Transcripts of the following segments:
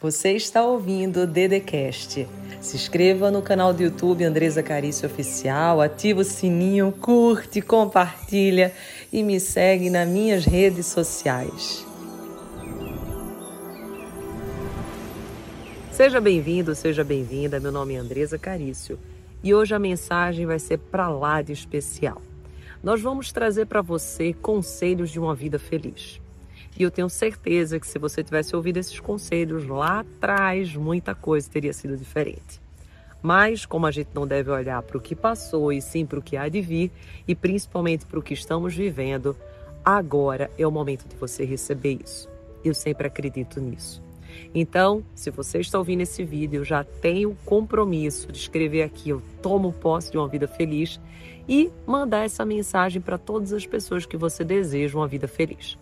Você está ouvindo o Dedecast. Se inscreva no canal do YouTube Andresa Carício Oficial, ativa o sininho, curte, compartilha e me segue nas minhas redes sociais. Seja bem-vindo, seja bem-vinda. Meu nome é Andresa Carício e hoje a mensagem vai ser para lá de especial. Nós vamos trazer para você conselhos de uma vida feliz. E eu tenho certeza que se você tivesse ouvido esses conselhos lá atrás, muita coisa teria sido diferente. Mas, como a gente não deve olhar para o que passou e sim para o que há de vir, e principalmente para o que estamos vivendo, agora é o momento de você receber isso. Eu sempre acredito nisso. Então, se você está ouvindo esse vídeo, já tem o compromisso de escrever aqui: Eu tomo posse de uma vida feliz e mandar essa mensagem para todas as pessoas que você deseja uma vida feliz.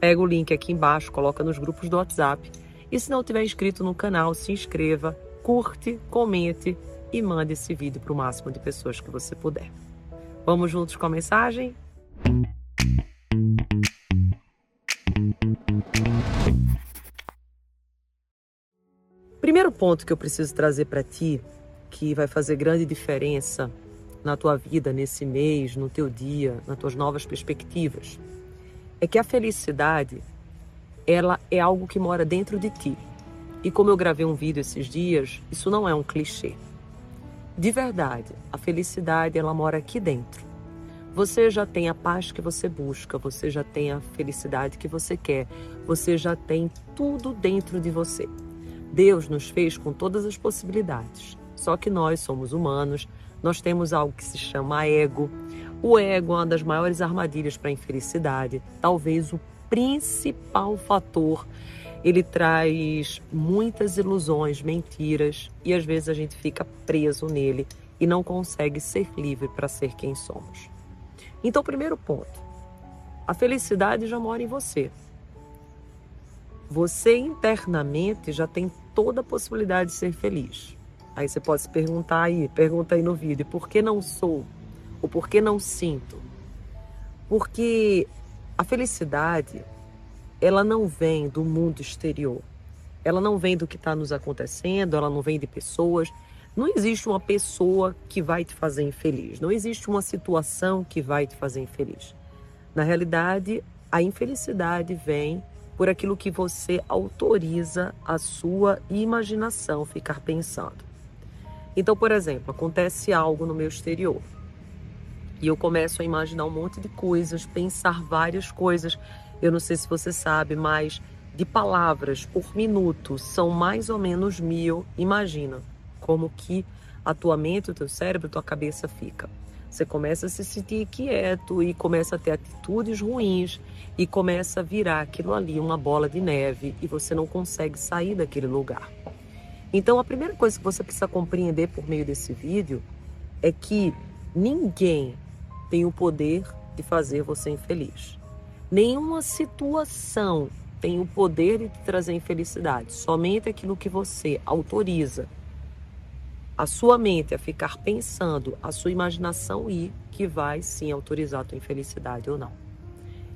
Pega o link aqui embaixo, coloca nos grupos do WhatsApp. E se não tiver inscrito no canal, se inscreva, curte, comente e mande esse vídeo para o máximo de pessoas que você puder. Vamos juntos com a mensagem? Primeiro ponto que eu preciso trazer para ti, que vai fazer grande diferença na tua vida nesse mês, no teu dia, nas tuas novas perspectivas, é que a felicidade, ela é algo que mora dentro de ti. E como eu gravei um vídeo esses dias, isso não é um clichê. De verdade, a felicidade ela mora aqui dentro. Você já tem a paz que você busca, você já tem a felicidade que você quer, você já tem tudo dentro de você. Deus nos fez com todas as possibilidades. Só que nós somos humanos, nós temos algo que se chama ego. O ego é uma das maiores armadilhas para a infelicidade, talvez o principal fator. Ele traz muitas ilusões, mentiras, e às vezes a gente fica preso nele e não consegue ser livre para ser quem somos. Então, primeiro ponto: a felicidade já mora em você. Você internamente já tem toda a possibilidade de ser feliz. Aí você pode se perguntar aí, pergunta aí no vídeo, por que não sou? Ou por que não sinto? Porque a felicidade, ela não vem do mundo exterior. Ela não vem do que está nos acontecendo, ela não vem de pessoas. Não existe uma pessoa que vai te fazer infeliz. Não existe uma situação que vai te fazer infeliz. Na realidade, a infelicidade vem por aquilo que você autoriza a sua imaginação ficar pensando. Então, por exemplo, acontece algo no meu exterior e eu começo a imaginar um monte de coisas, pensar várias coisas. Eu não sei se você sabe, mas de palavras por minuto são mais ou menos mil. Imagina como que a tua mente, o teu cérebro, a tua cabeça fica. Você começa a se sentir quieto e começa a ter atitudes ruins e começa a virar aquilo ali uma bola de neve e você não consegue sair daquele lugar. Então, a primeira coisa que você precisa compreender por meio desse vídeo é que ninguém tem o poder de fazer você infeliz. Nenhuma situação tem o poder de te trazer infelicidade. Somente aquilo que você autoriza a sua mente a ficar pensando, a sua imaginação ir, que vai sim autorizar a tua infelicidade ou não.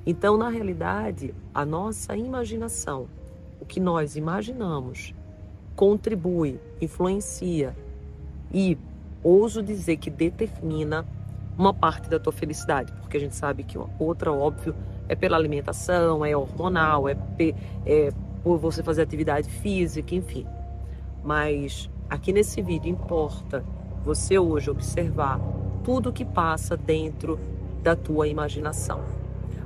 Então, na realidade, a nossa imaginação, o que nós imaginamos, contribui, influencia e ouso dizer que determina uma parte da tua felicidade, porque a gente sabe que outra, óbvio, é pela alimentação, é hormonal, é, é por você fazer atividade física, enfim. Mas aqui nesse vídeo importa você hoje observar tudo que passa dentro da tua imaginação.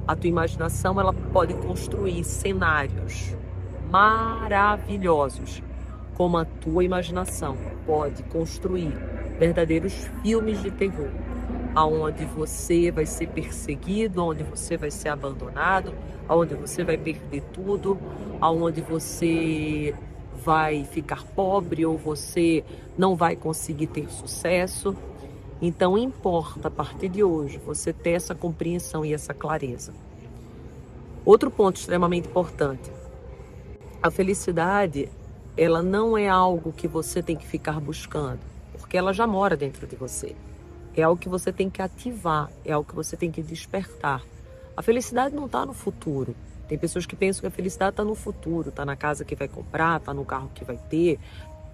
A tua imaginação ela pode construir cenários maravilhosos como a tua imaginação pode construir verdadeiros filmes de terror, aonde você vai ser perseguido, aonde você vai ser abandonado, aonde você vai perder tudo, aonde você vai ficar pobre ou você não vai conseguir ter sucesso. Então importa a partir de hoje você ter essa compreensão e essa clareza. Outro ponto extremamente importante. A felicidade ela não é algo que você tem que ficar buscando, porque ela já mora dentro de você. É algo que você tem que ativar, é algo que você tem que despertar. A felicidade não está no futuro. Tem pessoas que pensam que a felicidade está no futuro, está na casa que vai comprar, está no carro que vai ter,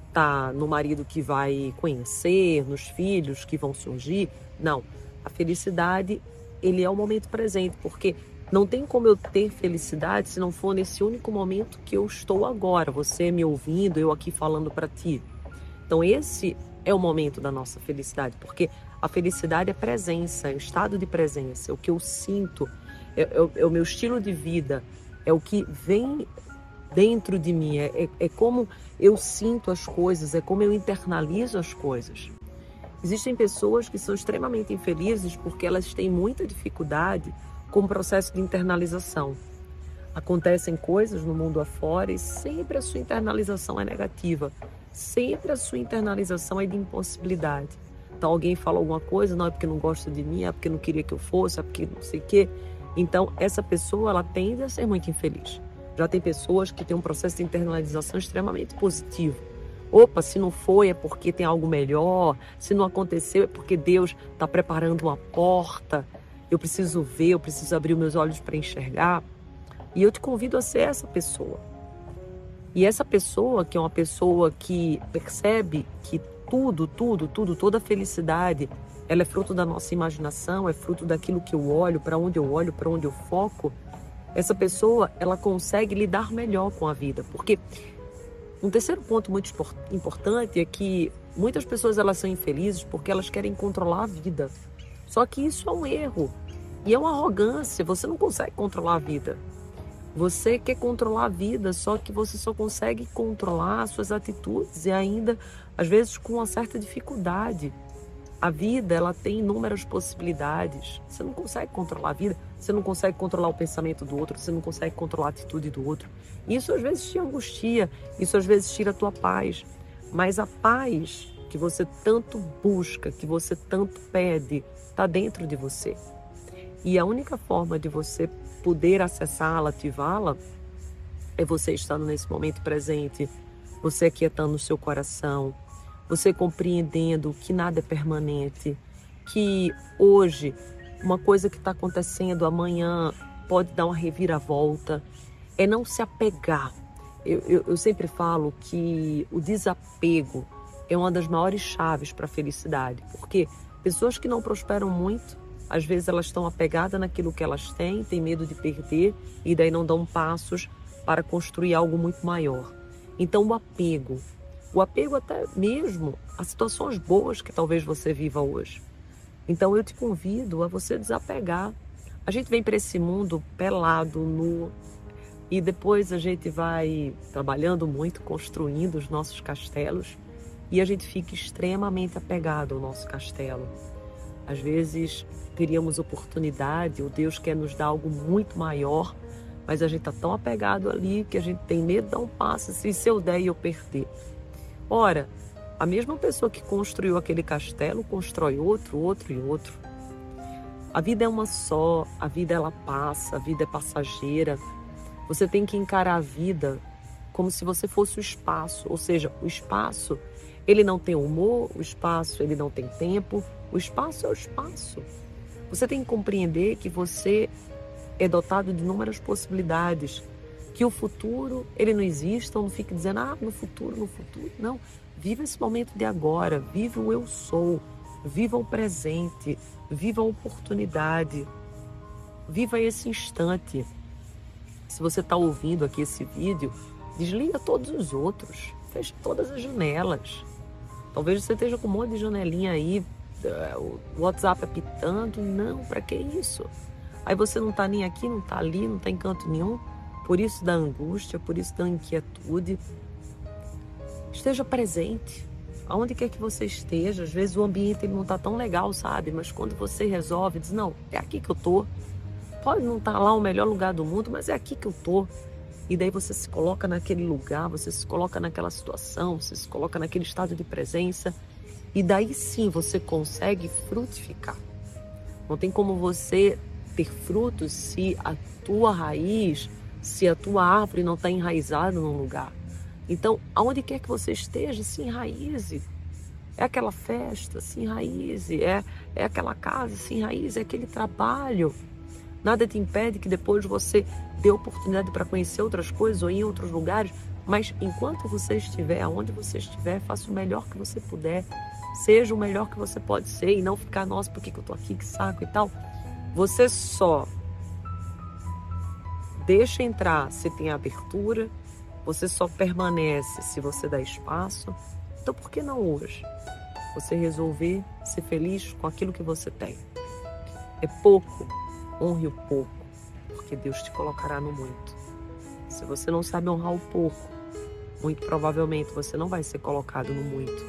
está no marido que vai conhecer, nos filhos que vão surgir. Não, a felicidade ele é o momento presente, porque não tem como eu ter felicidade se não for nesse único momento que eu estou agora, você me ouvindo, eu aqui falando para ti. Então esse é o momento da nossa felicidade, porque a felicidade é presença, é o estado de presença, é o que eu sinto, é, é, é o meu estilo de vida, é o que vem dentro de mim, é, é, é como eu sinto as coisas, é como eu internalizo as coisas. Existem pessoas que são extremamente infelizes porque elas têm muita dificuldade com o processo de internalização. Acontecem coisas no mundo afora e sempre a sua internalização é negativa. Sempre a sua internalização é de impossibilidade. Então alguém fala alguma coisa, não é porque não gosta de mim, é porque não queria que eu fosse, é porque não sei o quê. Então essa pessoa ela tende a ser muito infeliz. Já tem pessoas que têm um processo de internalização extremamente positivo. Opa, se não foi é porque tem algo melhor, se não aconteceu é porque Deus está preparando uma porta. Eu preciso ver, eu preciso abrir meus olhos para enxergar. E eu te convido a ser essa pessoa. E essa pessoa, que é uma pessoa que percebe que tudo, tudo, tudo, toda felicidade, ela é fruto da nossa imaginação, é fruto daquilo que eu olho, para onde eu olho, para onde eu foco. Essa pessoa, ela consegue lidar melhor com a vida, porque um terceiro ponto muito importante é que muitas pessoas elas são infelizes porque elas querem controlar a vida. Só que isso é um erro e é uma arrogância. Você não consegue controlar a vida. Você quer controlar a vida, só que você só consegue controlar as suas atitudes e ainda, às vezes, com uma certa dificuldade. A vida, ela tem inúmeras possibilidades. Você não consegue controlar a vida, você não consegue controlar o pensamento do outro, você não consegue controlar a atitude do outro. Isso às vezes te angustia, isso às vezes tira a tua paz. Mas a paz que você tanto busca, que você tanto pede, está dentro de você. E a única forma de você poder acessá-la, ativá-la, é você estando nesse momento presente, você aquietando o seu coração, você compreendendo que nada é permanente, que hoje uma coisa que está acontecendo amanhã pode dar uma reviravolta, é não se apegar. Eu, eu, eu sempre falo que o desapego é uma das maiores chaves para a felicidade, porque pessoas que não prosperam muito às vezes elas estão apegadas naquilo que elas têm, têm medo de perder e daí não dão passos para construir algo muito maior. Então o apego, o apego até mesmo a situações boas que talvez você viva hoje. Então eu te convido a você desapegar. A gente vem para esse mundo pelado, nu, e depois a gente vai trabalhando muito, construindo os nossos castelos, e a gente fica extremamente apegado ao nosso castelo. Às vezes teríamos oportunidade, ou Deus quer nos dar algo muito maior, mas a gente está tão apegado ali que a gente tem medo de dar um passo, se eu der e eu perder. Ora, a mesma pessoa que construiu aquele castelo constrói outro, outro e outro. A vida é uma só, a vida ela passa, a vida é passageira. Você tem que encarar a vida como se você fosse o espaço, ou seja, o espaço ele não tem humor, o espaço ele não tem tempo, o espaço é o espaço. Você tem que compreender que você é dotado de inúmeras possibilidades, que o futuro ele não existe, então não fique dizendo ah no futuro, no futuro, não. Viva esse momento de agora, viva o eu sou, viva o presente, viva a oportunidade, viva esse instante. Se você está ouvindo aqui esse vídeo, desliga todos os outros, feche todas as janelas. Talvez você esteja com um monte de janelinha aí, o WhatsApp apitando. Não, para que isso? Aí você não está nem aqui, não está ali, não está em canto nenhum. Por isso da angústia, por isso da inquietude. Esteja presente. Aonde quer que você esteja, às vezes o ambiente ele não está tão legal, sabe? Mas quando você resolve, diz: Não, é aqui que eu tô. Pode não estar tá lá o melhor lugar do mundo, mas é aqui que eu tô. E daí você se coloca naquele lugar, você se coloca naquela situação, você se coloca naquele estado de presença. E daí sim você consegue frutificar. Não tem como você ter frutos se a tua raiz, se a tua árvore não está enraizada num lugar. Então, aonde quer que você esteja, se enraize. É aquela festa, se enraize. É, é aquela casa, se enraize. É aquele trabalho. Nada te impede que depois você dê oportunidade para conhecer outras coisas ou ir em outros lugares. Mas enquanto você estiver, aonde você estiver, faça o melhor que você puder. Seja o melhor que você pode ser e não ficar, nossa, por que, que eu tô aqui, que saco e tal. Você só deixa entrar se tem abertura, você só permanece se você dá espaço. Então, por que não hoje? Você resolver ser feliz com aquilo que você tem. É pouco, honre o pouco, porque Deus te colocará no muito. Se você não sabe honrar o pouco, muito provavelmente você não vai ser colocado no muito,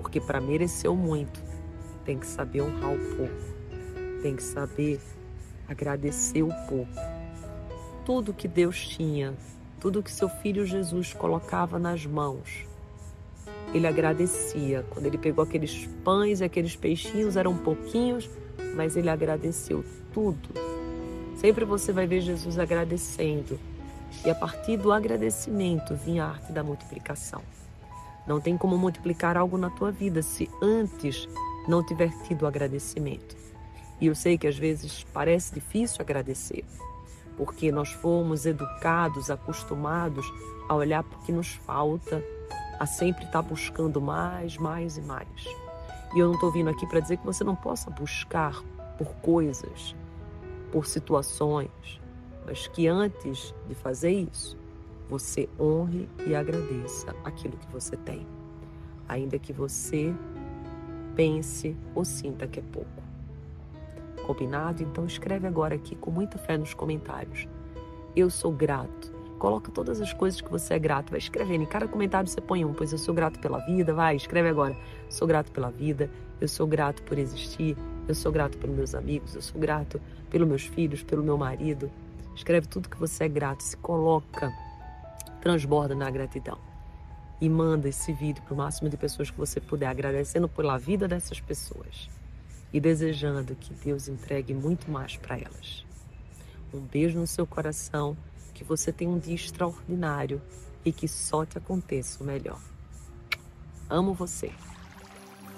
porque para merecer o muito, tem que saber honrar o pouco, tem que saber agradecer o pouco tudo que Deus tinha, tudo que seu filho Jesus colocava nas mãos. Ele agradecia. Quando ele pegou aqueles pães e aqueles peixinhos, eram pouquinhos, mas ele agradeceu tudo. Sempre você vai ver Jesus agradecendo. E a partir do agradecimento vinha a arte da multiplicação. Não tem como multiplicar algo na tua vida se antes não tiver tido agradecimento. E eu sei que às vezes parece difícil agradecer, porque nós fomos educados, acostumados a olhar para o que nos falta, a sempre estar tá buscando mais, mais e mais. E eu não estou vindo aqui para dizer que você não possa buscar por coisas, por situações, mas que antes de fazer isso, você honre e agradeça aquilo que você tem, ainda que você pense ou sinta que é pouco. Combinado? Então escreve agora aqui com muita fé nos comentários. Eu sou grato. Coloca todas as coisas que você é grato. Vai escrevendo. Em cada comentário você põe um, pois eu sou grato pela vida. Vai, escreve agora. Sou grato pela vida. Eu sou grato por existir. Eu sou grato pelos meus amigos. Eu sou grato pelos meus filhos, pelo meu marido. Escreve tudo que você é grato. Se coloca. Transborda na gratidão. E manda esse vídeo para o máximo de pessoas que você puder, agradecendo pela vida dessas pessoas e desejando que Deus entregue muito mais para elas. Um beijo no seu coração, que você tenha um dia extraordinário e que só te aconteça o melhor. Amo você.